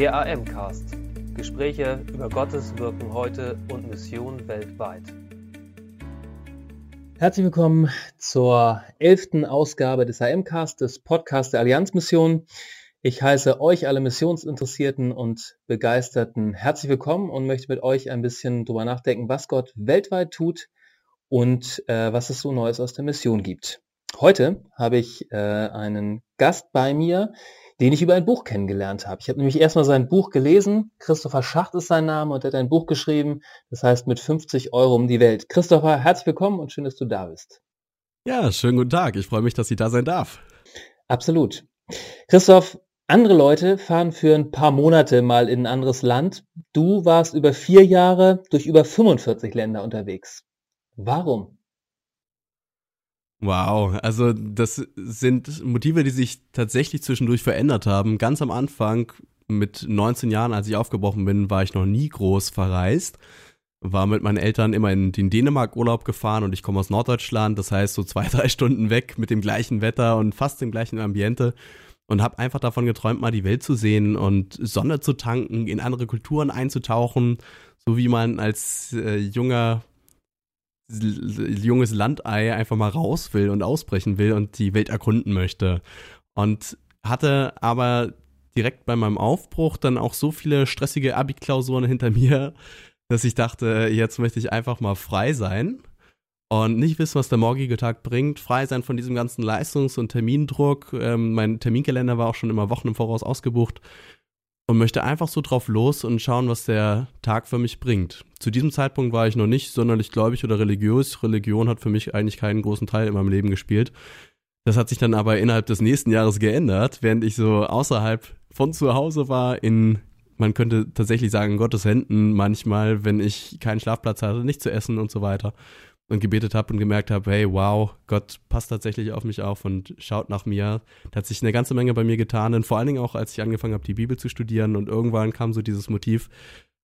Der AM-Cast. Gespräche über Gottes Wirken heute und Mission weltweit. Herzlich willkommen zur elften Ausgabe des AM-Cast, des Podcasts der Allianzmission. Ich heiße euch alle Missionsinteressierten und Begeisterten herzlich willkommen und möchte mit euch ein bisschen drüber nachdenken, was Gott weltweit tut und äh, was es so Neues aus der Mission gibt. Heute habe ich äh, einen Gast bei mir, den ich über ein Buch kennengelernt habe. Ich habe nämlich erstmal sein Buch gelesen. Christopher Schacht ist sein Name und er hat ein Buch geschrieben, das heißt mit 50 Euro um die Welt. Christopher, herzlich willkommen und schön, dass du da bist. Ja, schönen guten Tag. Ich freue mich, dass ich da sein darf. Absolut. Christoph, andere Leute fahren für ein paar Monate mal in ein anderes Land. Du warst über vier Jahre durch über 45 Länder unterwegs. Warum? Wow, also das sind Motive, die sich tatsächlich zwischendurch verändert haben. Ganz am Anfang, mit 19 Jahren, als ich aufgebrochen bin, war ich noch nie groß verreist. War mit meinen Eltern immer in den Dänemark Urlaub gefahren und ich komme aus Norddeutschland, das heißt so zwei, drei Stunden weg mit dem gleichen Wetter und fast dem gleichen Ambiente und habe einfach davon geträumt, mal die Welt zu sehen und Sonne zu tanken, in andere Kulturen einzutauchen, so wie man als äh, junger junges Landei einfach mal raus will und ausbrechen will und die Welt erkunden möchte. Und hatte aber direkt bei meinem Aufbruch dann auch so viele stressige Abi-Klausuren hinter mir, dass ich dachte, jetzt möchte ich einfach mal frei sein und nicht wissen, was der morgige Tag bringt. Frei sein von diesem ganzen Leistungs- und Termindruck. Ähm, mein Terminkalender war auch schon immer Wochen im Voraus ausgebucht und möchte einfach so drauf los und schauen, was der Tag für mich bringt. Zu diesem Zeitpunkt war ich noch nicht sonderlich gläubig oder religiös. Religion hat für mich eigentlich keinen großen Teil in meinem Leben gespielt. Das hat sich dann aber innerhalb des nächsten Jahres geändert, während ich so außerhalb von zu Hause war, in, man könnte tatsächlich sagen, Gottes Händen manchmal, wenn ich keinen Schlafplatz hatte, nicht zu essen und so weiter und gebetet habe und gemerkt habe, hey, wow, Gott passt tatsächlich auf mich auf und schaut nach mir. Da hat sich eine ganze Menge bei mir getan und vor allen Dingen auch, als ich angefangen habe, die Bibel zu studieren und irgendwann kam so dieses Motiv,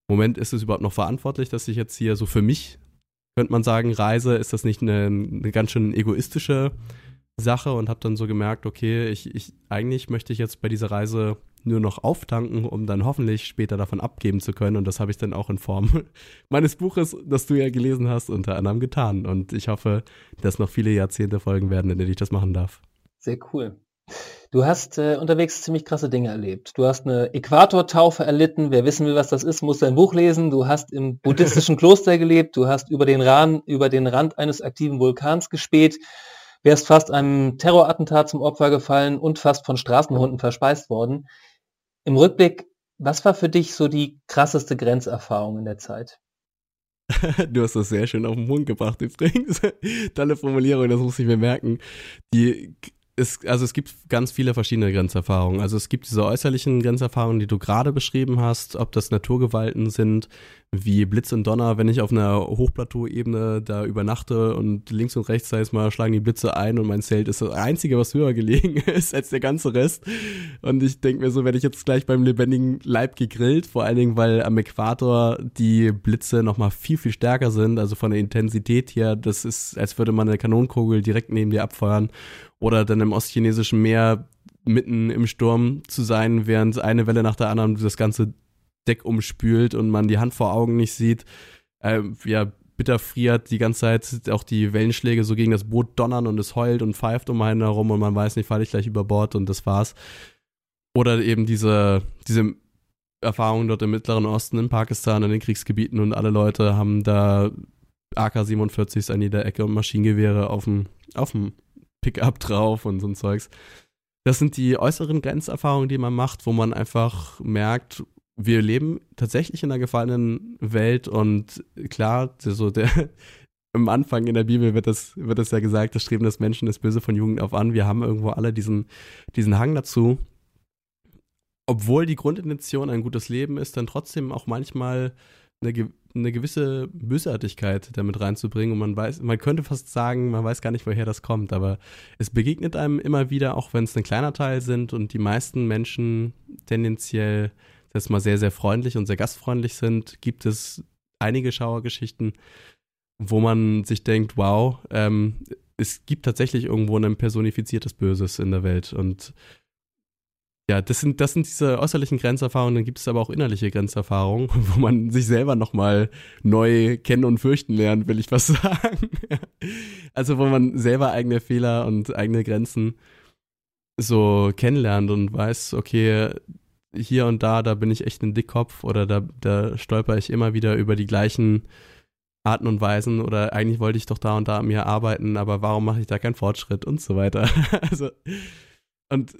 Moment, ist es überhaupt noch verantwortlich, dass ich jetzt hier so für mich, könnte man sagen, reise? Ist das nicht eine, eine ganz schön egoistische Sache? Und habe dann so gemerkt, okay, ich, ich, eigentlich möchte ich jetzt bei dieser Reise nur noch auftanken, um dann hoffentlich später davon abgeben zu können. Und das habe ich dann auch in Form meines Buches, das du ja gelesen hast, unter anderem getan. Und ich hoffe, dass noch viele Jahrzehnte folgen werden, in denen ich das machen darf. Sehr cool. Du hast äh, unterwegs ziemlich krasse Dinge erlebt. Du hast eine Äquatortaufe erlitten. Wer wissen will, was das ist, muss dein Buch lesen. Du hast im buddhistischen Kloster gelebt. Du hast über den, Rand, über den Rand eines aktiven Vulkans gespäht. Wärst fast einem Terrorattentat zum Opfer gefallen und fast von Straßenhunden verspeist worden. Im Rückblick, was war für dich so die krasseste Grenzerfahrung in der Zeit? Du hast das sehr schön auf den Punkt gebracht übrigens. Tolle Formulierung, das muss ich mir merken. Die es, also es gibt ganz viele verschiedene Grenzerfahrungen. Also es gibt diese äußerlichen Grenzerfahrungen, die du gerade beschrieben hast, ob das Naturgewalten sind, wie Blitz und Donner, wenn ich auf einer Hochplateauebene da übernachte und links und rechts, sei es mal, schlagen die Blitze ein und mein Zelt ist das einzige, was höher gelegen ist als der ganze Rest. Und ich denke mir so, werde ich jetzt gleich beim lebendigen Leib gegrillt, vor allen Dingen, weil am Äquator die Blitze nochmal viel, viel stärker sind, also von der Intensität her, das ist, als würde man eine Kanonenkugel direkt neben dir abfeuern oder dann im ostchinesischen Meer mitten im Sturm zu sein, während eine Welle nach der anderen das ganze Deck umspült und man die Hand vor Augen nicht sieht. Äh, ja, bitter friert die ganze Zeit, auch die Wellenschläge so gegen das Boot donnern und es heult und pfeift um einen herum und man weiß nicht, falle ich gleich über Bord und das war's. Oder eben diese, diese Erfahrung dort im Mittleren Osten, in Pakistan, in den Kriegsgebieten und alle Leute haben da AK-47s an jeder Ecke und Maschinengewehre auf dem Pickup drauf und so ein Zeugs. Das sind die äußeren Grenzerfahrungen, die man macht, wo man einfach merkt, wir leben tatsächlich in einer gefallenen Welt und klar, so der am Anfang in der Bibel wird das, wird das ja gesagt, das Streben des Menschen ist böse von Jugend auf an. Wir haben irgendwo alle diesen, diesen Hang dazu. Obwohl die Grundintention ein gutes Leben ist, dann trotzdem auch manchmal eine, eine gewisse Bösartigkeit damit reinzubringen und man weiß, man könnte fast sagen, man weiß gar nicht, woher das kommt, aber es begegnet einem immer wieder, auch wenn es ein kleiner Teil sind und die meisten Menschen tendenziell jetzt mal sehr, sehr freundlich und sehr gastfreundlich sind, gibt es einige Schauergeschichten, wo man sich denkt, wow, ähm, es gibt tatsächlich irgendwo ein personifiziertes Böses in der Welt und ja, das sind, das sind diese äußerlichen Grenzerfahrungen, dann gibt es aber auch innerliche Grenzerfahrungen, wo man sich selber nochmal neu kennen und fürchten lernt, will ich was sagen. also wo man selber eigene Fehler und eigene Grenzen so kennenlernt und weiß, okay, hier und da, da bin ich echt ein Dickkopf oder da, da stolper ich immer wieder über die gleichen Arten und Weisen oder eigentlich wollte ich doch da und da an mir arbeiten, aber warum mache ich da keinen Fortschritt und so weiter. also, und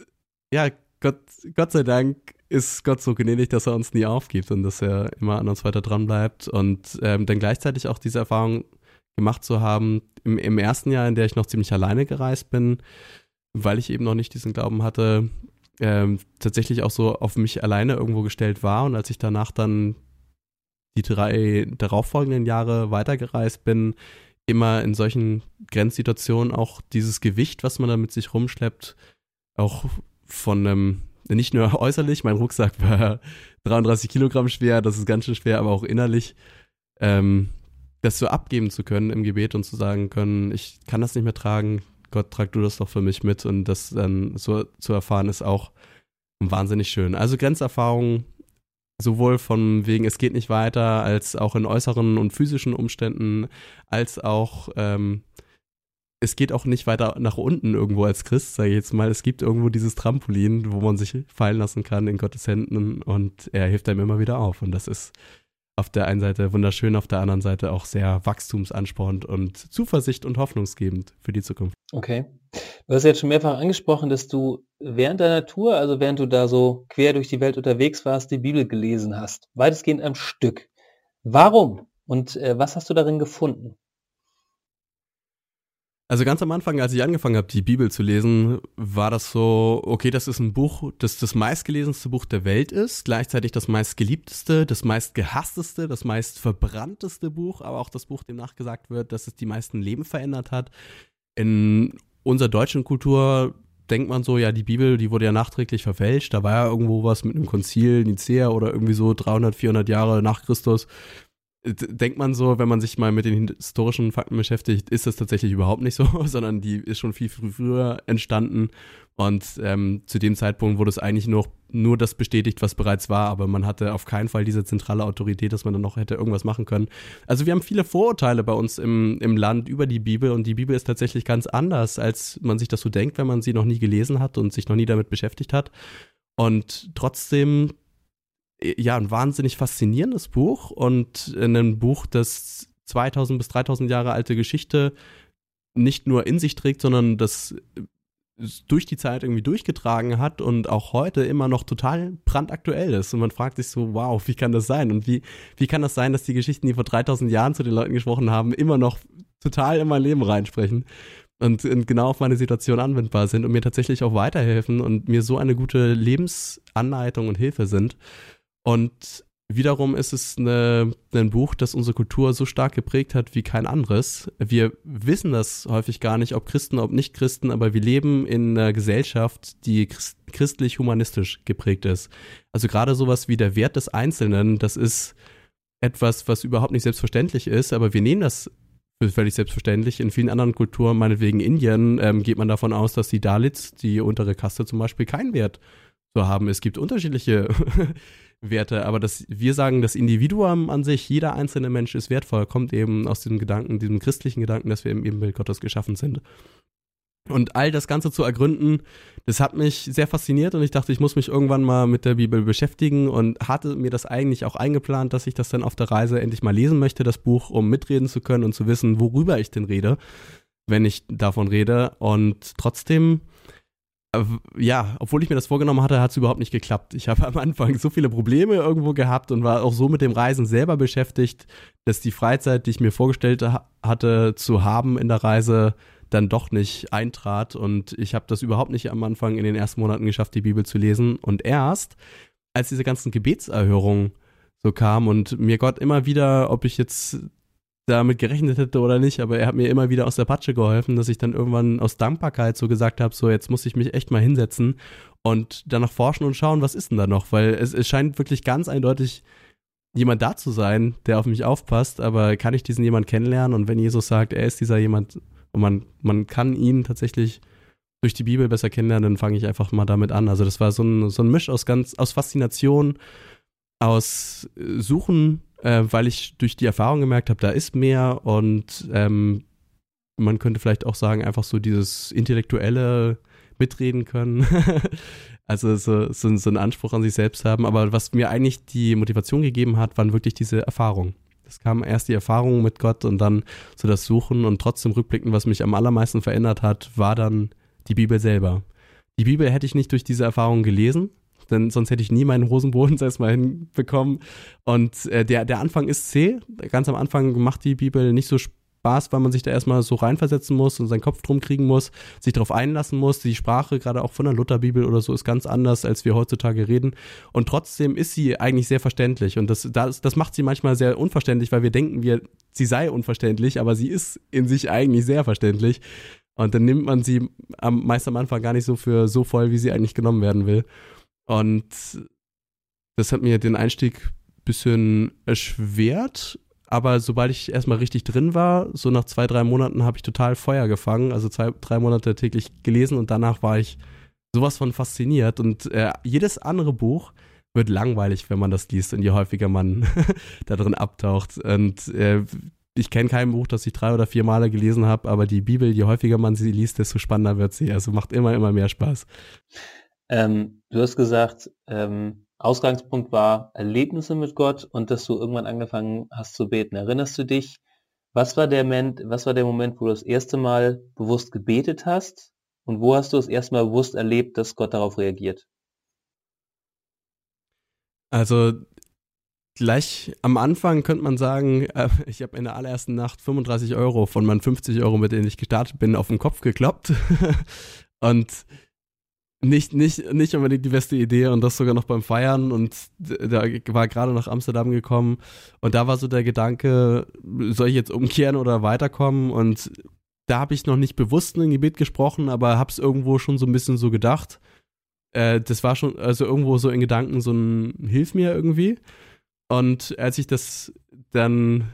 ja, Gott, Gott sei Dank ist Gott so gnädig, dass er uns nie aufgibt und dass er immer an uns weiter dran bleibt und ähm, dann gleichzeitig auch diese Erfahrung gemacht zu haben im, im ersten Jahr, in der ich noch ziemlich alleine gereist bin, weil ich eben noch nicht diesen Glauben hatte, ähm, tatsächlich auch so auf mich alleine irgendwo gestellt war und als ich danach dann die drei darauffolgenden Jahre weitergereist bin, immer in solchen Grenzsituationen auch dieses Gewicht, was man da mit sich rumschleppt, auch von einem, nicht nur äußerlich, mein Rucksack war 33 Kilogramm schwer, das ist ganz schön schwer, aber auch innerlich, ähm, das so abgeben zu können im Gebet und zu sagen können, ich kann das nicht mehr tragen, Gott, trag du das doch für mich mit und das dann so zu erfahren ist auch wahnsinnig schön. Also Grenzerfahrungen sowohl von wegen, es geht nicht weiter, als auch in äußeren und physischen Umständen, als auch ähm, es geht auch nicht weiter nach unten irgendwo als Christ, sage ich jetzt mal. Es gibt irgendwo dieses Trampolin, wo man sich fallen lassen kann in Gottes Händen und er hilft einem immer wieder auf. Und das ist auf der einen Seite wunderschön, auf der anderen Seite auch sehr wachstumsanspornend und Zuversicht und hoffnungsgebend für die Zukunft. Okay. Du hast jetzt schon mehrfach angesprochen, dass du während deiner Tour, also während du da so quer durch die Welt unterwegs warst, die Bibel gelesen hast. Weitestgehend am Stück. Warum? Und äh, was hast du darin gefunden? Also ganz am Anfang, als ich angefangen habe, die Bibel zu lesen, war das so, okay, das ist ein Buch, das das meistgelesenste Buch der Welt ist, gleichzeitig das meistgeliebteste, das meistgehassteste, das meistverbrannteste Buch, aber auch das Buch, dem nachgesagt wird, dass es die meisten Leben verändert hat. In unserer deutschen Kultur denkt man so, ja, die Bibel, die wurde ja nachträglich verfälscht, da war ja irgendwo was mit einem Konzil, Nicea oder irgendwie so 300, 400 Jahre nach Christus denkt man so, wenn man sich mal mit den historischen Fakten beschäftigt, ist das tatsächlich überhaupt nicht so, sondern die ist schon viel früher entstanden und ähm, zu dem Zeitpunkt wurde es eigentlich nur, nur das bestätigt, was bereits war, aber man hatte auf keinen Fall diese zentrale Autorität, dass man dann noch hätte irgendwas machen können. Also wir haben viele Vorurteile bei uns im, im Land über die Bibel und die Bibel ist tatsächlich ganz anders, als man sich das so denkt, wenn man sie noch nie gelesen hat und sich noch nie damit beschäftigt hat. Und trotzdem ja, ein wahnsinnig faszinierendes Buch und ein Buch, das 2000 bis 3000 Jahre alte Geschichte nicht nur in sich trägt, sondern das durch die Zeit irgendwie durchgetragen hat und auch heute immer noch total brandaktuell ist. Und man fragt sich so, wow, wie kann das sein? Und wie, wie kann das sein, dass die Geschichten, die vor 3000 Jahren zu den Leuten gesprochen haben, immer noch total in mein Leben reinsprechen? Und, und genau auf meine Situation anwendbar sind und mir tatsächlich auch weiterhelfen und mir so eine gute Lebensanleitung und Hilfe sind. Und wiederum ist es eine, ein Buch, das unsere Kultur so stark geprägt hat wie kein anderes. Wir wissen das häufig gar nicht, ob Christen, ob nicht Christen, aber wir leben in einer Gesellschaft, die christlich-humanistisch geprägt ist. Also gerade sowas wie der Wert des Einzelnen, das ist etwas, was überhaupt nicht selbstverständlich ist, aber wir nehmen das für völlig selbstverständlich. In vielen anderen Kulturen, meinetwegen Indien, ähm, geht man davon aus, dass die Dalits, die untere Kaste zum Beispiel, keinen Wert so haben. Es gibt unterschiedliche Werte, aber das, wir sagen, das Individuum an sich, jeder einzelne Mensch ist wertvoll, kommt eben aus diesem Gedanken, diesem christlichen Gedanken, dass wir im Ebenbild Gottes geschaffen sind. Und all das Ganze zu ergründen, das hat mich sehr fasziniert und ich dachte, ich muss mich irgendwann mal mit der Bibel beschäftigen und hatte mir das eigentlich auch eingeplant, dass ich das dann auf der Reise endlich mal lesen möchte, das Buch, um mitreden zu können und zu wissen, worüber ich denn rede, wenn ich davon rede. Und trotzdem ja, obwohl ich mir das vorgenommen hatte, hat es überhaupt nicht geklappt. Ich habe am Anfang so viele Probleme irgendwo gehabt und war auch so mit dem Reisen selber beschäftigt, dass die Freizeit, die ich mir vorgestellt hatte zu haben in der Reise, dann doch nicht eintrat. Und ich habe das überhaupt nicht am Anfang in den ersten Monaten geschafft, die Bibel zu lesen. Und erst, als diese ganzen Gebetserhörungen so kamen und mir Gott immer wieder, ob ich jetzt damit gerechnet hätte oder nicht, aber er hat mir immer wieder aus der Patsche geholfen, dass ich dann irgendwann aus Dankbarkeit so gesagt habe, so jetzt muss ich mich echt mal hinsetzen und danach forschen und schauen, was ist denn da noch, weil es, es scheint wirklich ganz eindeutig jemand da zu sein, der auf mich aufpasst, aber kann ich diesen jemand kennenlernen und wenn Jesus sagt, er ist dieser jemand und man, man kann ihn tatsächlich durch die Bibel besser kennenlernen, dann fange ich einfach mal damit an. Also das war so ein, so ein Misch aus ganz, aus Faszination, aus Suchen, äh, weil ich durch die Erfahrung gemerkt habe, da ist mehr und ähm, man könnte vielleicht auch sagen, einfach so dieses intellektuelle mitreden können. also so, so, so einen Anspruch an sich selbst haben. Aber was mir eigentlich die Motivation gegeben hat, waren wirklich diese Erfahrungen. Es kam erst die Erfahrung mit Gott und dann so das Suchen und trotzdem rückblickend, was mich am allermeisten verändert hat, war dann die Bibel selber. Die Bibel hätte ich nicht durch diese Erfahrung gelesen, denn sonst hätte ich nie meinen Hosenboden erstmal hinbekommen. Und äh, der, der Anfang ist zäh. Ganz am Anfang macht die Bibel nicht so Spaß, weil man sich da erstmal so reinversetzen muss und seinen Kopf drum kriegen muss, sich darauf einlassen muss. Die Sprache, gerade auch von der Lutherbibel oder so, ist ganz anders, als wir heutzutage reden. Und trotzdem ist sie eigentlich sehr verständlich. Und das, das, das macht sie manchmal sehr unverständlich, weil wir denken, wir, sie sei unverständlich, aber sie ist in sich eigentlich sehr verständlich. Und dann nimmt man sie am, meist am Anfang gar nicht so für so voll, wie sie eigentlich genommen werden will. Und das hat mir den Einstieg bisschen erschwert, aber sobald ich erstmal richtig drin war, so nach zwei, drei Monaten habe ich total Feuer gefangen, also zwei, drei Monate täglich gelesen und danach war ich sowas von fasziniert und äh, jedes andere Buch wird langweilig, wenn man das liest und je häufiger man da drin abtaucht und äh, ich kenne kein Buch, das ich drei oder vier Male gelesen habe, aber die Bibel, je häufiger man sie liest, desto spannender wird sie. Also macht immer, immer mehr Spaß. Ähm, du hast gesagt, ähm, Ausgangspunkt war Erlebnisse mit Gott und dass du irgendwann angefangen hast zu beten. Erinnerst du dich, was war der Moment, was war der Moment, wo du das erste Mal bewusst gebetet hast und wo hast du das erste Mal bewusst erlebt, dass Gott darauf reagiert? Also gleich am Anfang könnte man sagen, äh, ich habe in der allerersten Nacht 35 Euro von meinen 50 Euro, mit denen ich gestartet bin, auf den Kopf gekloppt. und nicht, nicht, nicht unbedingt die beste Idee und das sogar noch beim Feiern und da war gerade nach Amsterdam gekommen und da war so der Gedanke, soll ich jetzt umkehren oder weiterkommen und da habe ich noch nicht bewusst ein Gebet gesprochen, aber habe es irgendwo schon so ein bisschen so gedacht. Äh, das war schon, also irgendwo so in Gedanken so ein Hilf mir irgendwie. Und als ich das dann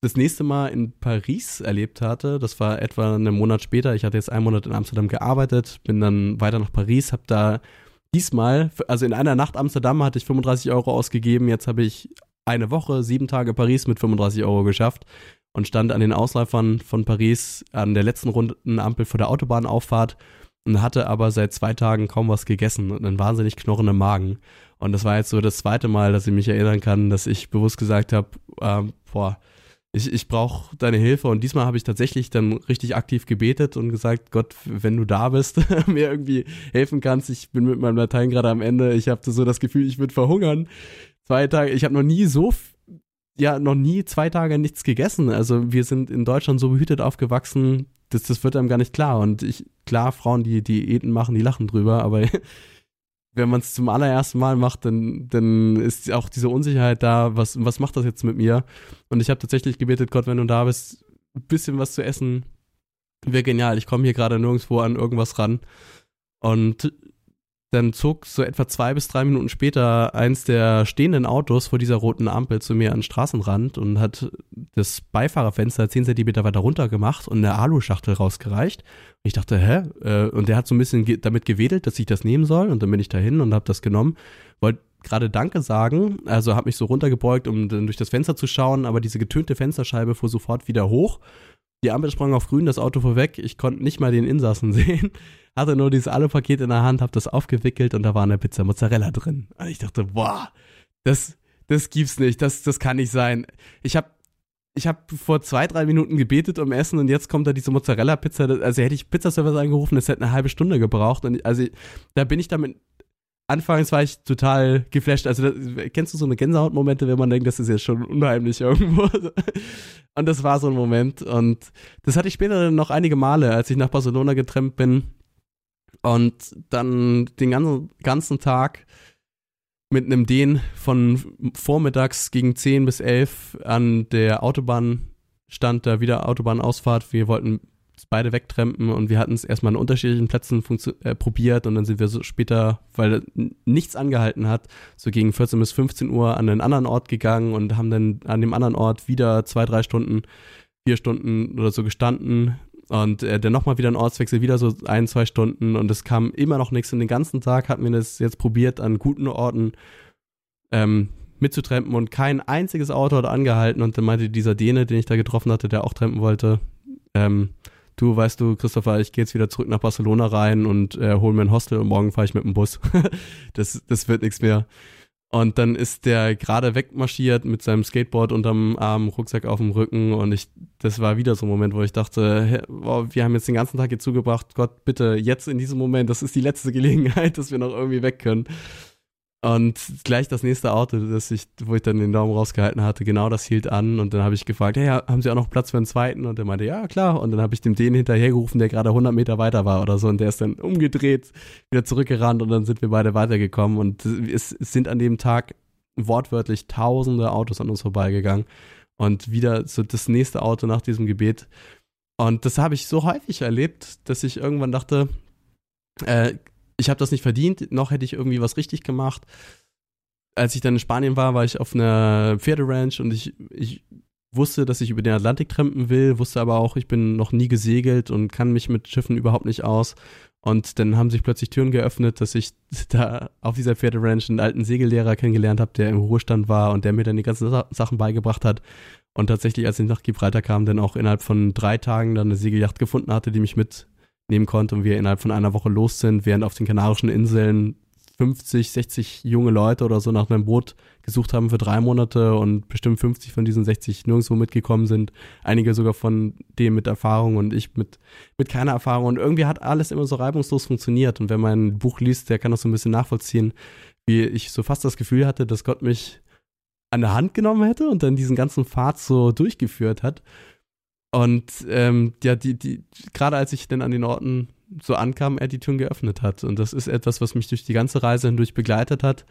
das nächste Mal in Paris erlebt hatte, das war etwa einen Monat später, ich hatte jetzt einen Monat in Amsterdam gearbeitet, bin dann weiter nach Paris, habe da diesmal, also in einer Nacht Amsterdam hatte ich 35 Euro ausgegeben, jetzt habe ich eine Woche, sieben Tage Paris mit 35 Euro geschafft und stand an den Ausläufern von Paris an der letzten runden Ampel vor der Autobahnauffahrt und hatte aber seit zwei Tagen kaum was gegessen und einen wahnsinnig knorrenden Magen. Und das war jetzt so das zweite Mal, dass ich mich erinnern kann, dass ich bewusst gesagt habe, äh, boah, ich, ich brauche deine Hilfe. Und diesmal habe ich tatsächlich dann richtig aktiv gebetet und gesagt, Gott, wenn du da bist, mir irgendwie helfen kannst. Ich bin mit meinem Latein gerade am Ende. Ich habe so das Gefühl, ich würde verhungern. Zwei Tage, ich habe noch nie so, ja, noch nie zwei Tage nichts gegessen. Also wir sind in Deutschland so behütet aufgewachsen, das, das wird einem gar nicht klar. Und ich, klar, Frauen, die Diäten machen, die lachen drüber, aber wenn man es zum allerersten Mal macht, dann, dann ist auch diese Unsicherheit da, was, was macht das jetzt mit mir? Und ich habe tatsächlich gebetet, Gott, wenn du da bist, ein bisschen was zu essen, wäre genial. Ich komme hier gerade nirgendwo an irgendwas ran. Und dann zog so etwa zwei bis drei Minuten später eins der stehenden Autos vor dieser roten Ampel zu mir an den Straßenrand und hat das Beifahrerfenster zehn Zentimeter weiter runter gemacht und eine Aluschachtel rausgereicht. Und ich dachte, hä? Äh, und der hat so ein bisschen damit gewedelt, dass ich das nehmen soll. Und dann bin ich dahin und habe das genommen. Wollte gerade Danke sagen, also habe mich so runtergebeugt, um dann durch das Fenster zu schauen, aber diese getönte Fensterscheibe fuhr sofort wieder hoch. Die Ampel sprang auf grün, das Auto vorweg. Ich konnte nicht mal den Insassen sehen hatte nur dieses Alupaket in der Hand, habe das aufgewickelt und da war eine Pizza Mozzarella drin. Und ich dachte, boah, das, das gibt's nicht, das, das kann nicht sein. Ich habe ich habe vor zwei, drei Minuten gebetet um Essen und jetzt kommt da diese Mozzarella-Pizza. Also hätte ich Pizzaservice angerufen, das hätte eine halbe Stunde gebraucht. Und also da bin ich damit. Anfangs war ich total geflasht. Also das, kennst du so eine Gänsehautmomente, wenn man denkt, das ist jetzt schon unheimlich irgendwo. Und das war so ein Moment. Und das hatte ich später noch einige Male, als ich nach Barcelona getrennt bin und dann den ganzen, ganzen Tag mit einem Den von vormittags gegen 10 bis 11 an der Autobahn stand da wieder Autobahnausfahrt. Wir wollten beide wegtrempen und wir hatten es erstmal an unterschiedlichen Plätzen äh, probiert und dann sind wir so später, weil nichts angehalten hat, so gegen 14 bis 15 Uhr an einen anderen Ort gegangen und haben dann an dem anderen Ort wieder zwei, drei Stunden, vier Stunden oder so gestanden Und äh, dann nochmal wieder ein Ortswechsel, wieder so ein, zwei Stunden und es kam immer noch nichts. Und den ganzen Tag hatten wir das jetzt probiert, an guten Orten ähm, mitzutrampen und kein einziges Auto hat angehalten. Und dann meinte dieser Däne, den ich da getroffen hatte, der auch trampen wollte, ähm, du weißt du, Christopher, ich gehe jetzt wieder zurück nach Barcelona rein und äh, hol mir ein Hostel und morgen fahre ich mit dem Bus. das, das wird nichts mehr. Und dann ist der gerade wegmarschiert mit seinem Skateboard unterm Arm, Rucksack auf dem Rücken und ich, das war wieder so ein Moment, wo ich dachte, wow, wir haben jetzt den ganzen Tag hier zugebracht, Gott, bitte, jetzt in diesem Moment, das ist die letzte Gelegenheit, dass wir noch irgendwie weg können. Und gleich das nächste Auto, das ich, wo ich dann den Daumen rausgehalten hatte, genau das hielt an. Und dann habe ich gefragt, hey, haben Sie auch noch Platz für einen zweiten? Und er meinte, ja, klar. Und dann habe ich dem den hinterhergerufen, der gerade 100 Meter weiter war oder so. Und der ist dann umgedreht, wieder zurückgerannt und dann sind wir beide weitergekommen. Und es, es sind an dem Tag wortwörtlich tausende Autos an uns vorbeigegangen. Und wieder so das nächste Auto nach diesem Gebet. Und das habe ich so häufig erlebt, dass ich irgendwann dachte, äh, ich habe das nicht verdient, noch hätte ich irgendwie was richtig gemacht. Als ich dann in Spanien war, war ich auf einer Pferderanch und ich, ich wusste, dass ich über den Atlantik trampen will, wusste aber auch, ich bin noch nie gesegelt und kann mich mit Schiffen überhaupt nicht aus. Und dann haben sich plötzlich Türen geöffnet, dass ich da auf dieser Pferderanch einen alten Segellehrer kennengelernt habe, der im Ruhestand war und der mir dann die ganzen Sachen beigebracht hat. Und tatsächlich, als ich nach Gibraltar kam, dann auch innerhalb von drei Tagen dann eine Segelyacht gefunden hatte, die mich mit nehmen konnte und wir innerhalb von einer Woche los sind, während auf den Kanarischen Inseln 50, 60 junge Leute oder so nach einem Boot gesucht haben für drei Monate und bestimmt 50 von diesen 60 nirgendwo mitgekommen sind. Einige sogar von dem mit Erfahrung und ich mit, mit keiner Erfahrung. Und irgendwie hat alles immer so reibungslos funktioniert. Und wenn man ein Buch liest, der kann das so ein bisschen nachvollziehen, wie ich so fast das Gefühl hatte, dass Gott mich an der Hand genommen hätte und dann diesen ganzen Pfad so durchgeführt hat. Und ähm, ja, die, die, gerade als ich dann an den Orten so ankam, er die Türen geöffnet hat. Und das ist etwas, was mich durch die ganze Reise hindurch begleitet hat.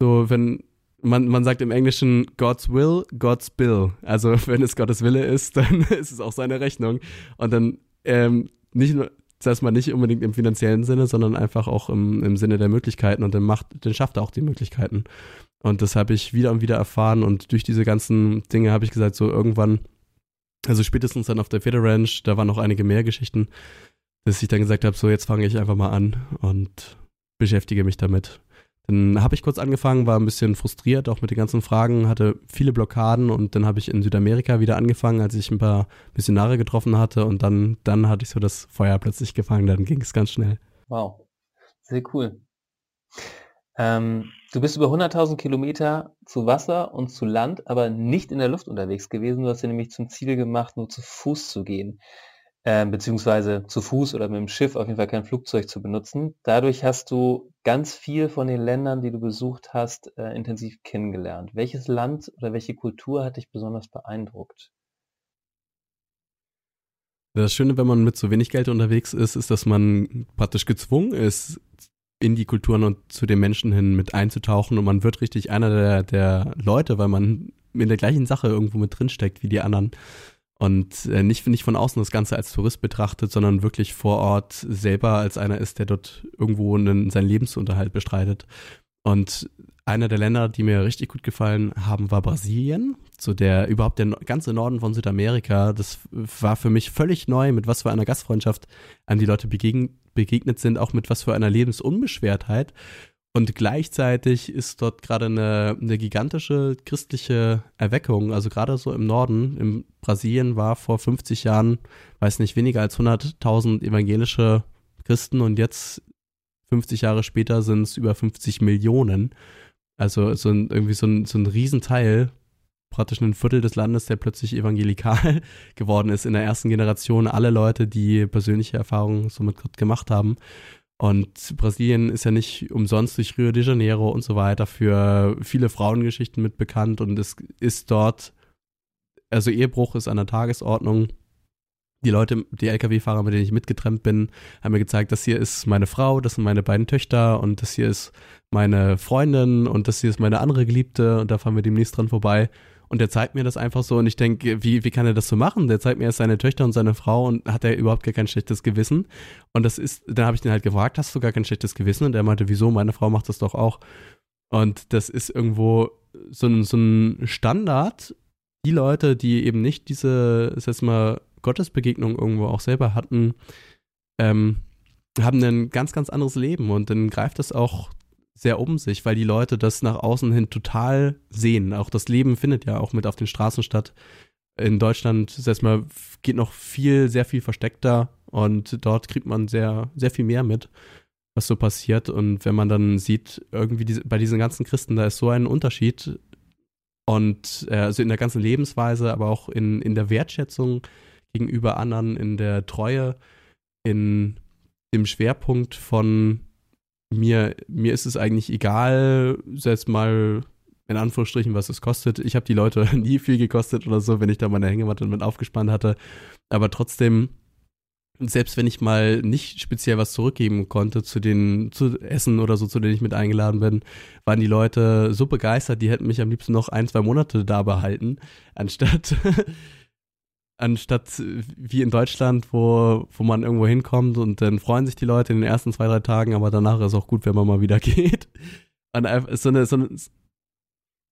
So, wenn man, man sagt im Englischen God's will, God's bill. Also wenn es Gottes Wille ist, dann ist es auch seine Rechnung. Und dann ähm, nicht nur, das heißt mal nicht unbedingt im finanziellen Sinne, sondern einfach auch im, im Sinne der Möglichkeiten und dann macht, dann schafft er auch die Möglichkeiten. Und das habe ich wieder und wieder erfahren und durch diese ganzen Dinge habe ich gesagt, so irgendwann also spätestens dann auf der Feder Ranch, da waren noch einige mehr Geschichten, dass ich dann gesagt habe, so jetzt fange ich einfach mal an und beschäftige mich damit. Dann habe ich kurz angefangen, war ein bisschen frustriert, auch mit den ganzen Fragen, hatte viele Blockaden und dann habe ich in Südamerika wieder angefangen, als ich ein paar Missionare getroffen hatte und dann, dann hatte ich so das Feuer plötzlich gefangen, dann ging es ganz schnell. Wow, sehr cool. Ähm, du bist über 100.000 Kilometer zu Wasser und zu Land, aber nicht in der Luft unterwegs gewesen. Du hast dir nämlich zum Ziel gemacht, nur zu Fuß zu gehen, äh, beziehungsweise zu Fuß oder mit dem Schiff, auf jeden Fall kein Flugzeug zu benutzen. Dadurch hast du ganz viel von den Ländern, die du besucht hast, äh, intensiv kennengelernt. Welches Land oder welche Kultur hat dich besonders beeindruckt? Das Schöne, wenn man mit so wenig Geld unterwegs ist, ist, dass man praktisch gezwungen ist, in die Kulturen und zu den Menschen hin mit einzutauchen und man wird richtig einer der, der Leute, weil man in der gleichen Sache irgendwo mit drinsteckt wie die anderen und äh, nicht, nicht von außen das Ganze als Tourist betrachtet, sondern wirklich vor Ort selber als einer ist, der dort irgendwo einen, seinen Lebensunterhalt bestreitet. Und einer der Länder, die mir richtig gut gefallen haben, war Brasilien. So der überhaupt der ganze Norden von Südamerika. Das war für mich völlig neu, mit was für einer Gastfreundschaft an die Leute begegnen, begegnet sind, auch mit was für einer Lebensunbeschwertheit. Und gleichzeitig ist dort gerade eine, eine gigantische christliche Erweckung, also gerade so im Norden. In Brasilien war vor 50 Jahren, weiß nicht, weniger als 100.000 evangelische Christen und jetzt 50 Jahre später sind es über 50 Millionen. Also so ein, irgendwie so ein, so ein Riesenteil praktisch ein Viertel des Landes, der plötzlich evangelikal geworden ist in der ersten Generation. Alle Leute, die persönliche Erfahrungen so mit Gott gemacht haben. Und Brasilien ist ja nicht umsonst durch Rio de Janeiro und so weiter für viele Frauengeschichten mit bekannt und es ist dort, also Ehebruch ist an der Tagesordnung. Die Leute, die Lkw-Fahrer, mit denen ich mitgetrennt bin, haben mir gezeigt, das hier ist meine Frau, das sind meine beiden Töchter und das hier ist meine Freundin und das hier ist meine andere Geliebte und da fahren wir demnächst dran vorbei. Und der zeigt mir das einfach so und ich denke, wie, wie kann er das so machen? Der zeigt mir erst seine Töchter und seine Frau und hat er überhaupt gar kein schlechtes Gewissen. Und das ist, dann habe ich den halt gefragt, hast du gar kein schlechtes Gewissen? Und er meinte, wieso? Meine Frau macht das doch auch. Und das ist irgendwo so ein, so ein Standard. Die Leute, die eben nicht diese, das heißt mal, Gottesbegegnung irgendwo auch selber hatten, ähm, haben ein ganz, ganz anderes Leben und dann greift das auch sehr um sich, weil die Leute das nach außen hin total sehen. Auch das Leben findet ja auch mit auf den Straßen statt. In Deutschland, heißt mal, geht noch viel, sehr viel versteckter und dort kriegt man sehr, sehr viel mehr mit, was so passiert. Und wenn man dann sieht, irgendwie diese, bei diesen ganzen Christen, da ist so ein Unterschied und äh, also in der ganzen Lebensweise, aber auch in, in der Wertschätzung gegenüber anderen, in der Treue, in dem Schwerpunkt von mir, mir ist es eigentlich egal, selbst mal in Anführungsstrichen, was es kostet. Ich habe die Leute nie viel gekostet oder so, wenn ich da meine Hängematte mit aufgespannt hatte. Aber trotzdem, selbst wenn ich mal nicht speziell was zurückgeben konnte zu den zu Essen oder so, zu denen ich mit eingeladen bin, waren die Leute so begeistert, die hätten mich am liebsten noch ein, zwei Monate da behalten, anstatt anstatt wie in Deutschland, wo, wo man irgendwo hinkommt und dann freuen sich die Leute in den ersten zwei, drei Tagen, aber danach ist auch gut, wenn man mal wieder geht. Und so eine, so eine,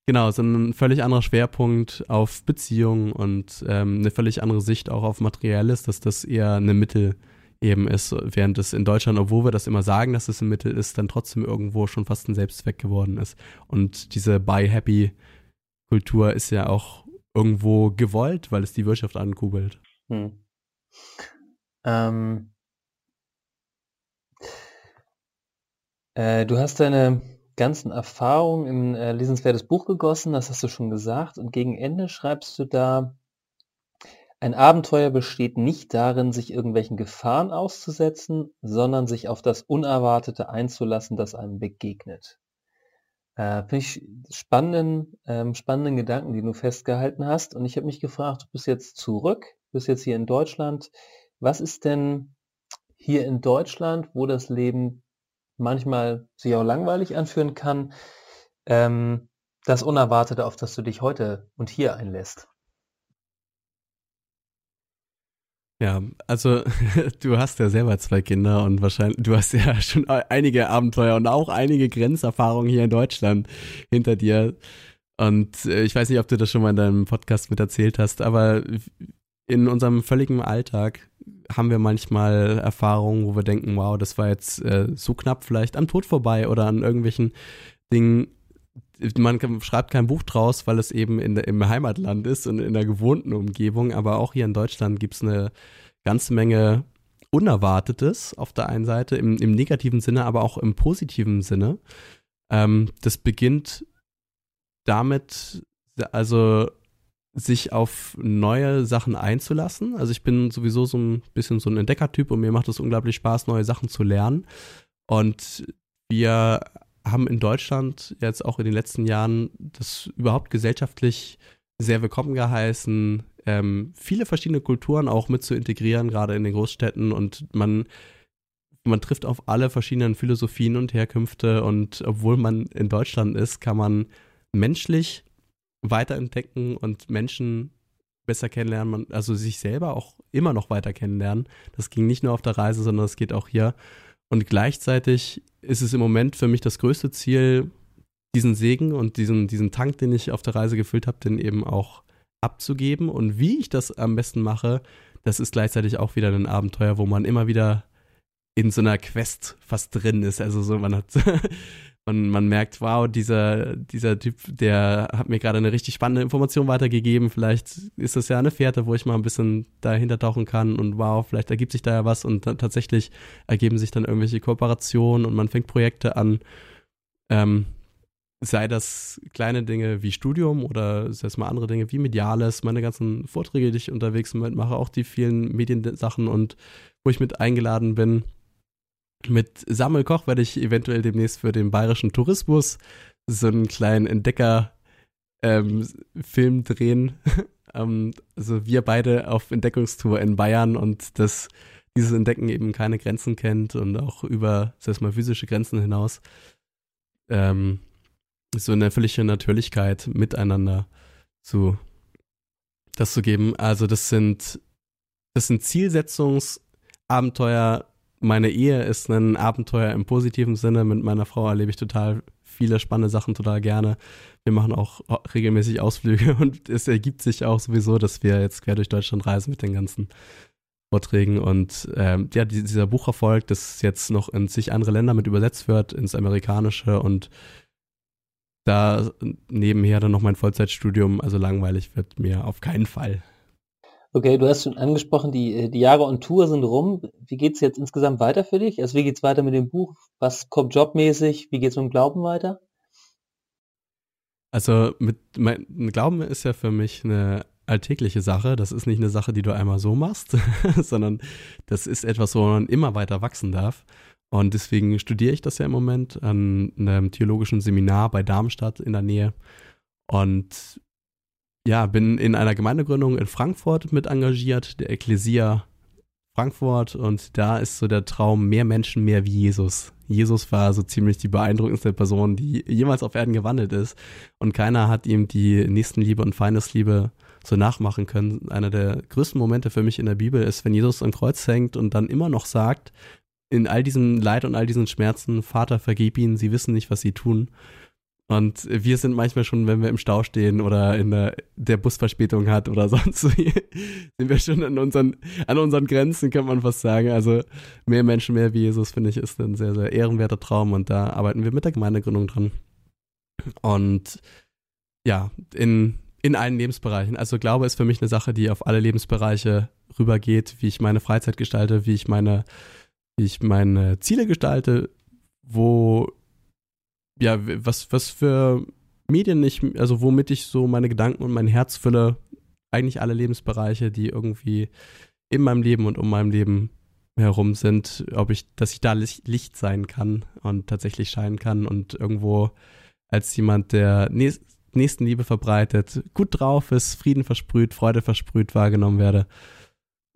genau, so ein völlig anderer Schwerpunkt auf Beziehungen und ähm, eine völlig andere Sicht auch auf Materielles, dass das eher eine Mittel eben ist, während es in Deutschland, obwohl wir das immer sagen, dass es ein Mittel ist, dann trotzdem irgendwo schon fast ein Selbstzweck geworden ist. Und diese Buy Happy Kultur ist ja auch irgendwo gewollt, weil es die Wirtschaft ankurbelt. Hm. Ähm, äh, du hast deine ganzen Erfahrungen in äh, lesenswertes Buch gegossen, das hast du schon gesagt, und gegen Ende schreibst du da, ein Abenteuer besteht nicht darin, sich irgendwelchen Gefahren auszusetzen, sondern sich auf das Unerwartete einzulassen, das einem begegnet. Äh, Finde ich spannenden, ähm, spannenden Gedanken, die du festgehalten hast. Und ich habe mich gefragt, du bist jetzt zurück, bist jetzt hier in Deutschland. Was ist denn hier in Deutschland, wo das Leben manchmal sich auch langweilig anführen kann, ähm, das Unerwartete, auf das du dich heute und hier einlässt? Ja, also du hast ja selber zwei Kinder und wahrscheinlich, du hast ja schon einige Abenteuer und auch einige Grenzerfahrungen hier in Deutschland hinter dir. Und äh, ich weiß nicht, ob du das schon mal in deinem Podcast mit erzählt hast, aber in unserem völligen Alltag haben wir manchmal Erfahrungen, wo wir denken, wow, das war jetzt äh, so knapp vielleicht am Tod vorbei oder an irgendwelchen Dingen, man schreibt kein Buch draus, weil es eben in im Heimatland ist und in der gewohnten Umgebung, aber auch hier in Deutschland gibt es eine ganze Menge Unerwartetes auf der einen Seite, im, im negativen Sinne, aber auch im positiven Sinne. Ähm, das beginnt damit, also sich auf neue Sachen einzulassen. Also ich bin sowieso so ein bisschen so ein Entdeckertyp und mir macht es unglaublich Spaß, neue Sachen zu lernen. Und wir haben in Deutschland jetzt auch in den letzten Jahren das überhaupt gesellschaftlich sehr willkommen geheißen, ähm, viele verschiedene Kulturen auch mit zu integrieren, gerade in den Großstädten und man man trifft auf alle verschiedenen Philosophien und Herkünfte und obwohl man in Deutschland ist, kann man menschlich weiterentdecken und Menschen besser kennenlernen, also sich selber auch immer noch weiter kennenlernen. Das ging nicht nur auf der Reise, sondern es geht auch hier. Und gleichzeitig ist es im Moment für mich das größte Ziel, diesen Segen und diesen, diesen Tank, den ich auf der Reise gefüllt habe, den eben auch abzugeben. Und wie ich das am besten mache, das ist gleichzeitig auch wieder ein Abenteuer, wo man immer wieder in so einer Quest fast drin ist. Also so, man hat Und man merkt, wow, dieser, dieser Typ, der hat mir gerade eine richtig spannende Information weitergegeben. Vielleicht ist das ja eine Fährte, wo ich mal ein bisschen dahinter tauchen kann und wow, vielleicht ergibt sich da ja was und tatsächlich ergeben sich dann irgendwelche Kooperationen und man fängt Projekte an. Ähm, sei das kleine Dinge wie Studium oder sei es mal andere Dinge wie Mediales, meine ganzen Vorträge, die ich unterwegs mache, auch die vielen Mediensachen und wo ich mit eingeladen bin mit Samuel Koch werde ich eventuell demnächst für den bayerischen Tourismus so einen kleinen Entdecker-Film ähm, drehen. ähm, also wir beide auf Entdeckungstour in Bayern und das, dieses Entdecken eben keine Grenzen kennt und auch über, heißt mal, physische Grenzen hinaus ähm, so eine völlige Natürlichkeit miteinander zu das zu geben. Also das sind das sind Zielsetzungsabenteuer meine Ehe ist ein Abenteuer im positiven Sinne. Mit meiner Frau erlebe ich total viele spannende Sachen total gerne. Wir machen auch regelmäßig Ausflüge und es ergibt sich auch sowieso, dass wir jetzt quer durch Deutschland reisen mit den ganzen Vorträgen und ähm, ja, dieser Bucherfolg, das jetzt noch in zig andere Länder mit übersetzt wird, ins Amerikanische und da nebenher dann noch mein Vollzeitstudium, also langweilig wird mir auf keinen Fall. Okay, du hast schon angesprochen, die, die Jahre on Tour sind rum. Wie geht es jetzt insgesamt weiter für dich? Also wie geht es weiter mit dem Buch? Was kommt jobmäßig? Wie geht es mit dem Glauben weiter? Also mit mein Glauben ist ja für mich eine alltägliche Sache. Das ist nicht eine Sache, die du einmal so machst, sondern das ist etwas, wo man immer weiter wachsen darf. Und deswegen studiere ich das ja im Moment an einem theologischen Seminar bei Darmstadt in der Nähe. Und ja, bin in einer Gemeindegründung in Frankfurt mit engagiert, der Ekklesia Frankfurt. Und da ist so der Traum, mehr Menschen, mehr wie Jesus. Jesus war so ziemlich die beeindruckendste Person, die jemals auf Erden gewandelt ist. Und keiner hat ihm die Nächstenliebe und Feindesliebe so nachmachen können. Einer der größten Momente für mich in der Bibel ist, wenn Jesus am Kreuz hängt und dann immer noch sagt, in all diesem Leid und all diesen Schmerzen, Vater, vergib ihnen, sie wissen nicht, was sie tun. Und wir sind manchmal schon, wenn wir im Stau stehen oder in der, der Busverspätung hat oder sonst, sind wir schon an unseren, an unseren Grenzen, kann man fast sagen. Also mehr Menschen, mehr wie Jesus, finde ich, ist ein sehr, sehr ehrenwerter Traum und da arbeiten wir mit der Gemeindegründung dran. Und ja, in, in allen Lebensbereichen. Also Glaube ist für mich eine Sache, die auf alle Lebensbereiche rübergeht, wie ich meine Freizeit gestalte, wie ich meine, wie ich meine Ziele gestalte, wo ja, was, was für Medien ich, also womit ich so meine Gedanken und mein Herz fülle, eigentlich alle Lebensbereiche, die irgendwie in meinem Leben und um meinem Leben herum sind, ob ich, dass ich da Licht sein kann und tatsächlich scheinen kann und irgendwo als jemand, der Nächstenliebe verbreitet, gut drauf ist, Frieden versprüht, Freude versprüht wahrgenommen werde.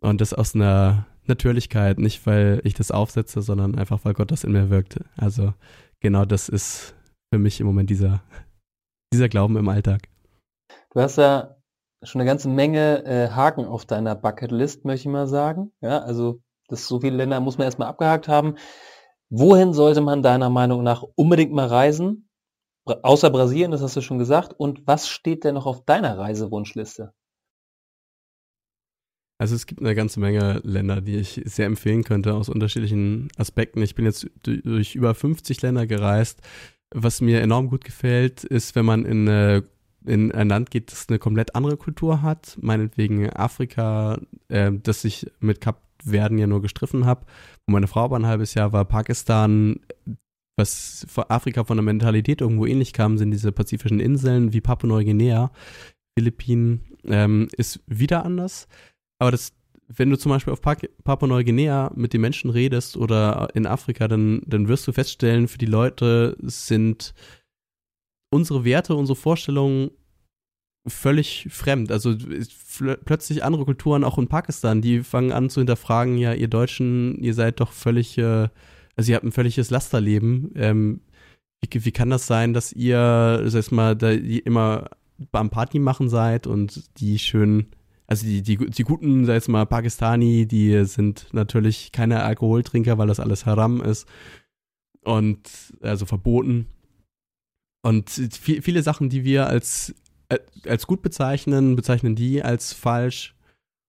Und das aus einer Natürlichkeit, nicht weil ich das aufsetze, sondern einfach weil Gott das in mir wirkt. Also genau das ist für mich im Moment dieser, dieser Glauben im Alltag. Du hast ja schon eine ganze Menge äh, Haken auf deiner Bucketlist, möchte ich mal sagen. Ja, also das so viele Länder muss man erstmal abgehakt haben. Wohin sollte man deiner Meinung nach unbedingt mal reisen? Außer Brasilien, das hast du schon gesagt. Und was steht denn noch auf deiner Reisewunschliste? Also es gibt eine ganze Menge Länder, die ich sehr empfehlen könnte aus unterschiedlichen Aspekten. Ich bin jetzt durch über 50 Länder gereist. Was mir enorm gut gefällt, ist, wenn man in, in ein Land geht, das eine komplett andere Kultur hat. Meinetwegen Afrika, äh, das ich mit Kap Verden ja nur gestriffen habe, wo meine Frau aber ein halbes Jahr war. Pakistan, was Afrika von der Mentalität irgendwo ähnlich kam, sind diese pazifischen Inseln wie Papua-Neuguinea. Philippinen ähm, ist wieder anders. Aber das, wenn du zum Beispiel auf Papua-Neuguinea mit den Menschen redest oder in Afrika, dann, dann wirst du feststellen, für die Leute sind unsere Werte, unsere Vorstellungen völlig fremd. Also plötzlich andere Kulturen, auch in Pakistan, die fangen an zu hinterfragen, ja, ihr Deutschen, ihr seid doch völlig, äh, also ihr habt ein völliges Lasterleben. Ähm, wie, wie kann das sein, dass ihr, sag ich mal, da immer beim Party machen seid und die schön also die, die, die guten, sag ich mal, Pakistani, die sind natürlich keine Alkoholtrinker, weil das alles haram ist und also verboten. Und viel, viele Sachen, die wir als, als gut bezeichnen, bezeichnen die als falsch.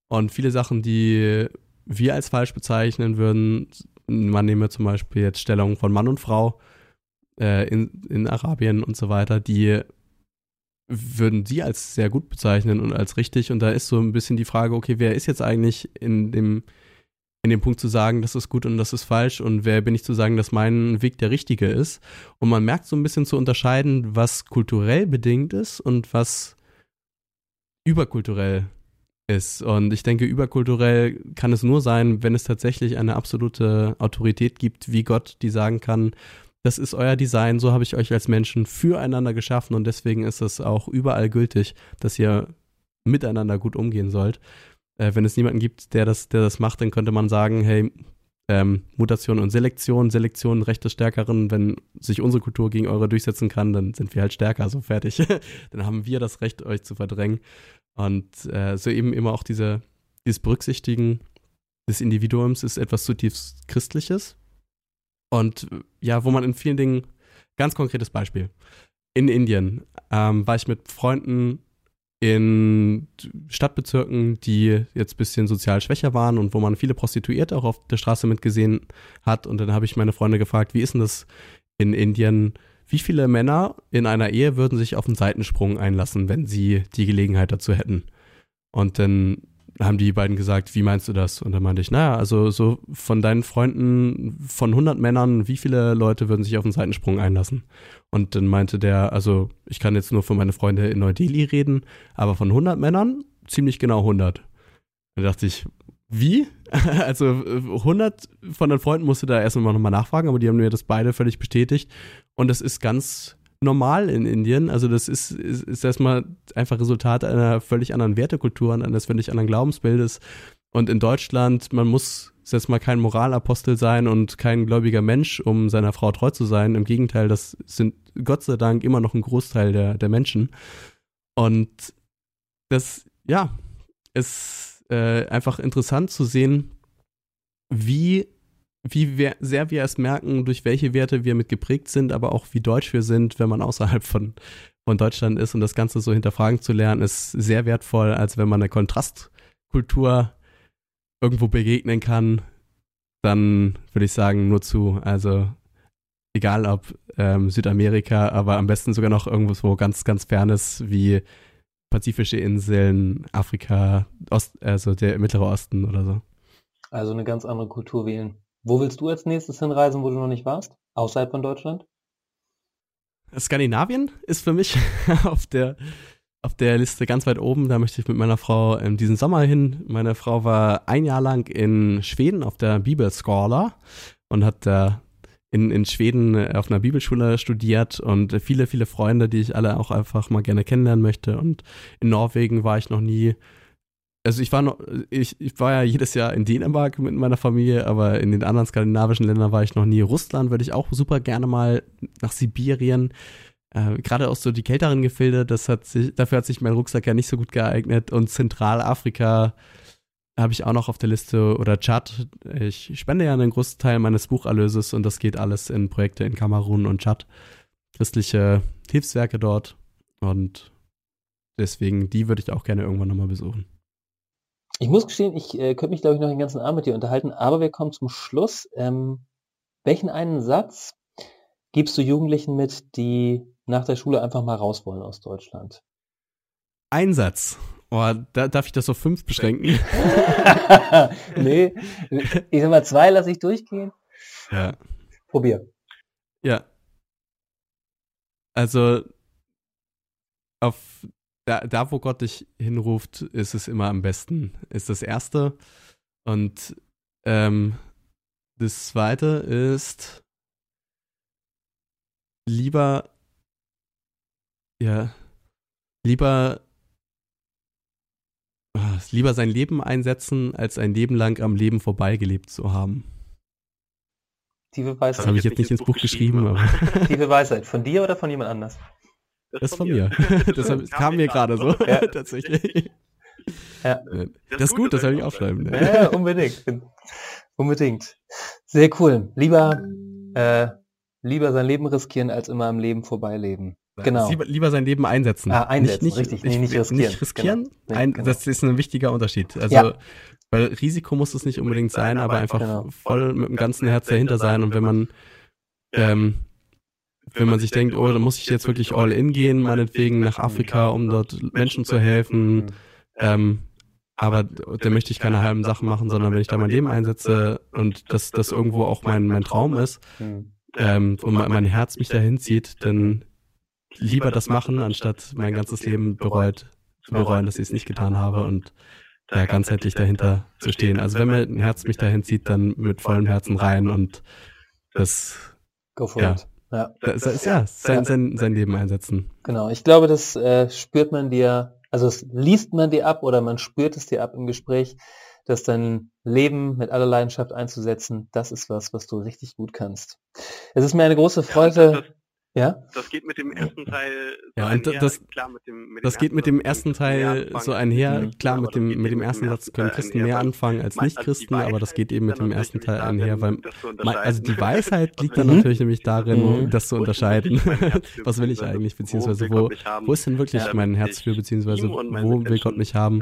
Und viele Sachen, die wir als falsch bezeichnen würden, man nehme zum Beispiel jetzt Stellung von Mann und Frau äh, in, in Arabien und so weiter, die würden Sie als sehr gut bezeichnen und als richtig. Und da ist so ein bisschen die Frage, okay, wer ist jetzt eigentlich in dem, in dem Punkt zu sagen, das ist gut und das ist falsch und wer bin ich zu sagen, dass mein Weg der richtige ist? Und man merkt so ein bisschen zu unterscheiden, was kulturell bedingt ist und was überkulturell ist. Und ich denke, überkulturell kann es nur sein, wenn es tatsächlich eine absolute Autorität gibt, wie Gott, die sagen kann, das ist euer Design, so habe ich euch als Menschen füreinander geschaffen und deswegen ist es auch überall gültig, dass ihr miteinander gut umgehen sollt. Äh, wenn es niemanden gibt, der das, der das macht, dann könnte man sagen, hey, ähm, Mutation und Selektion, Selektion Recht des Stärkeren, wenn sich unsere Kultur gegen eure durchsetzen kann, dann sind wir halt stärker, so fertig. dann haben wir das Recht, euch zu verdrängen. Und äh, so eben immer auch diese, dieses Berücksichtigen des Individuums ist etwas zutiefst Christliches, und ja, wo man in vielen Dingen Ganz konkretes Beispiel. In Indien ähm, war ich mit Freunden in Stadtbezirken, die jetzt ein bisschen sozial schwächer waren und wo man viele Prostituierte auch auf der Straße mitgesehen hat. Und dann habe ich meine Freunde gefragt, wie ist denn das in Indien? Wie viele Männer in einer Ehe würden sich auf einen Seitensprung einlassen, wenn sie die Gelegenheit dazu hätten? Und dann haben die beiden gesagt, wie meinst du das? Und dann meinte ich, naja, also so von deinen Freunden, von 100 Männern, wie viele Leute würden sich auf einen Seitensprung einlassen? Und dann meinte der, also ich kann jetzt nur für meine Freunde in Neu-Delhi reden, aber von 100 Männern ziemlich genau 100. Da dachte ich, wie? also 100 von den Freunden musste da erst mal nochmal nachfragen, aber die haben mir das beide völlig bestätigt. Und das ist ganz normal in Indien. Also das ist, ist, ist erstmal einfach Resultat einer völlig anderen Wertekultur und eines völlig anderen Glaubensbildes. Und in Deutschland, man muss jetzt mal kein Moralapostel sein und kein gläubiger Mensch, um seiner Frau treu zu sein. Im Gegenteil, das sind Gott sei Dank immer noch ein Großteil der, der Menschen. Und das, ja, ist äh, einfach interessant zu sehen, wie wie wir, sehr wir es merken, durch welche Werte wir mit geprägt sind, aber auch wie deutsch wir sind, wenn man außerhalb von, von Deutschland ist und das Ganze so hinterfragen zu lernen, ist sehr wertvoll, als wenn man eine Kontrastkultur irgendwo begegnen kann, dann würde ich sagen, nur zu. Also egal ob ähm, Südamerika, aber am besten sogar noch irgendwo ganz, ganz fernes wie Pazifische Inseln, Afrika, Ost, also der Mittlere Osten oder so. Also eine ganz andere Kultur wählen. Wo willst du als nächstes hinreisen, wo du noch nicht warst? Außerhalb von Deutschland? Skandinavien ist für mich auf der, auf der Liste ganz weit oben. Da möchte ich mit meiner Frau ähm, diesen Sommer hin. Meine Frau war ein Jahr lang in Schweden auf der Bibelskala und hat da in, in Schweden auf einer Bibelschule studiert und viele, viele Freunde, die ich alle auch einfach mal gerne kennenlernen möchte. Und in Norwegen war ich noch nie also ich war noch, ich, ich war ja jedes Jahr in Dänemark mit meiner Familie, aber in den anderen skandinavischen Ländern war ich noch nie. Russland würde ich auch super gerne mal nach Sibirien. Äh, Gerade auch so die kälteren Gefilde, das hat sich, dafür hat sich mein Rucksack ja nicht so gut geeignet. Und Zentralafrika habe ich auch noch auf der Liste oder Tschad. Ich spende ja einen großen Teil meines Bucherlöses und das geht alles in Projekte in Kamerun und Tschad. Christliche Hilfswerke dort. Und deswegen, die würde ich auch gerne irgendwann nochmal besuchen. Ich muss gestehen, ich äh, könnte mich, glaube ich, noch den ganzen Abend mit dir unterhalten, aber wir kommen zum Schluss. Ähm, welchen einen Satz gibst du Jugendlichen mit, die nach der Schule einfach mal raus wollen aus Deutschland? Ein Satz. Oh, da, darf ich das auf fünf beschränken? nee, ich sag mal, zwei lasse ich durchgehen. Ja. Probier. Ja. Also auf da, da, wo Gott dich hinruft, ist es immer am besten. Ist das Erste. Und ähm, das Zweite ist lieber, ja, lieber, ah, lieber sein Leben einsetzen, als ein Leben lang am Leben vorbeigelebt zu haben. Tiefe Weisheit. Das habe ich jetzt nicht ins Buch geschrieben, aber. Tiefe Weisheit. Von dir oder von jemand anders? Das, das von mir. das, das kam mir gerade so, ja. tatsächlich. Ja. Das ist gut, das soll ich aufschreiben. Ne? Ja, unbedingt. Unbedingt. Sehr cool. Lieber, äh, lieber sein Leben riskieren, als immer am Leben vorbeileben. Genau. Lieber, lieber, sein Leben einsetzen. Ah, einsetzen, nicht, richtig. Nicht, nicht riskieren. Nicht riskieren. Genau. Ein, genau. Das ist ein wichtiger Unterschied. Also, ja. weil Risiko muss es nicht unbedingt sein, aber einfach genau. voll mit dem ganzen Herz dahinter sein. Und wenn man ähm, wenn man sich denkt, oh, da muss ich jetzt wirklich all in gehen, meinetwegen nach Afrika, um dort Menschen zu helfen, ähm, aber da möchte ich keine halben Sachen machen, sondern wenn ich da mein Leben einsetze und das, das irgendwo auch mein, mein Traum ist ähm, und mein Herz mich dahin zieht, dann lieber das machen, anstatt mein ganzes Leben bereut, zu bereuen, dass ich es nicht getan habe und da ganzheitlich dahinter zu stehen. Also wenn mein Herz mich dahin zieht, dann mit vollem Herzen rein und das Go for ja, it. Ja, das, das, ja sein, sein, sein Leben einsetzen. Genau, ich glaube, das äh, spürt man dir, also es liest man dir ab oder man spürt es dir ab im Gespräch, dass dein Leben mit aller Leidenschaft einzusetzen, das ist was, was du richtig gut kannst. Es ist mir eine große Freude. Ja? Das geht mit dem ersten Teil so ja, einher, das, klar mit dem, mit das geht mit dem ersten Teil so einher, klar mit dem, mit dem ersten Satz können Christen mehr anfangen als Nicht-Christen, aber das geht eben mit dem ersten Teil einher, weil, also die Weisheit liegt dann natürlich nämlich darin, das zu unterscheiden. Was will ich eigentlich, beziehungsweise wo, wo ist denn wirklich mein Herz für, beziehungsweise wo will Gott mich haben,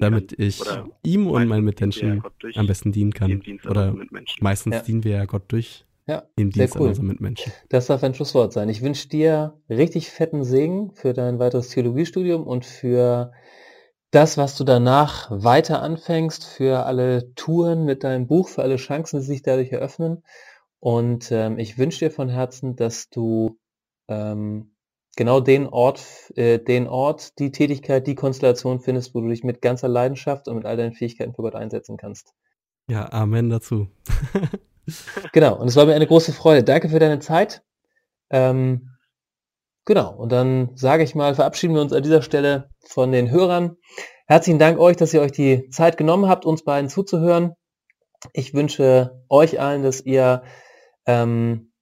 damit ich ihm und meinen Mitmenschen am besten dienen kann. Oder meistens dienen wir ja Gott durch ja, Im Dienst cool. an Mitmenschen. Das darf ein Schlusswort sein. Ich wünsche dir richtig fetten Segen für dein weiteres Theologiestudium und für das, was du danach weiter anfängst, für alle Touren mit deinem Buch, für alle Chancen, die sich dadurch eröffnen. Und ähm, ich wünsche dir von Herzen, dass du ähm, genau den Ort, äh, den Ort, die Tätigkeit, die Konstellation findest, wo du dich mit ganzer Leidenschaft und mit all deinen Fähigkeiten für Gott einsetzen kannst. Ja, Amen dazu. genau, und es war mir eine große Freude. Danke für deine Zeit. Ähm, genau, und dann sage ich mal, verabschieden wir uns an dieser Stelle von den Hörern. Herzlichen Dank euch, dass ihr euch die Zeit genommen habt, uns beiden zuzuhören. Ich wünsche euch allen, dass ihr ähm,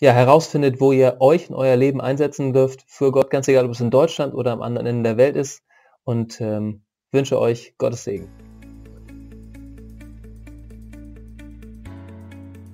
ja, herausfindet, wo ihr euch in euer Leben einsetzen dürft für Gott, ganz egal, ob es in Deutschland oder am anderen Ende der Welt ist. Und ähm, wünsche euch Gottes Segen.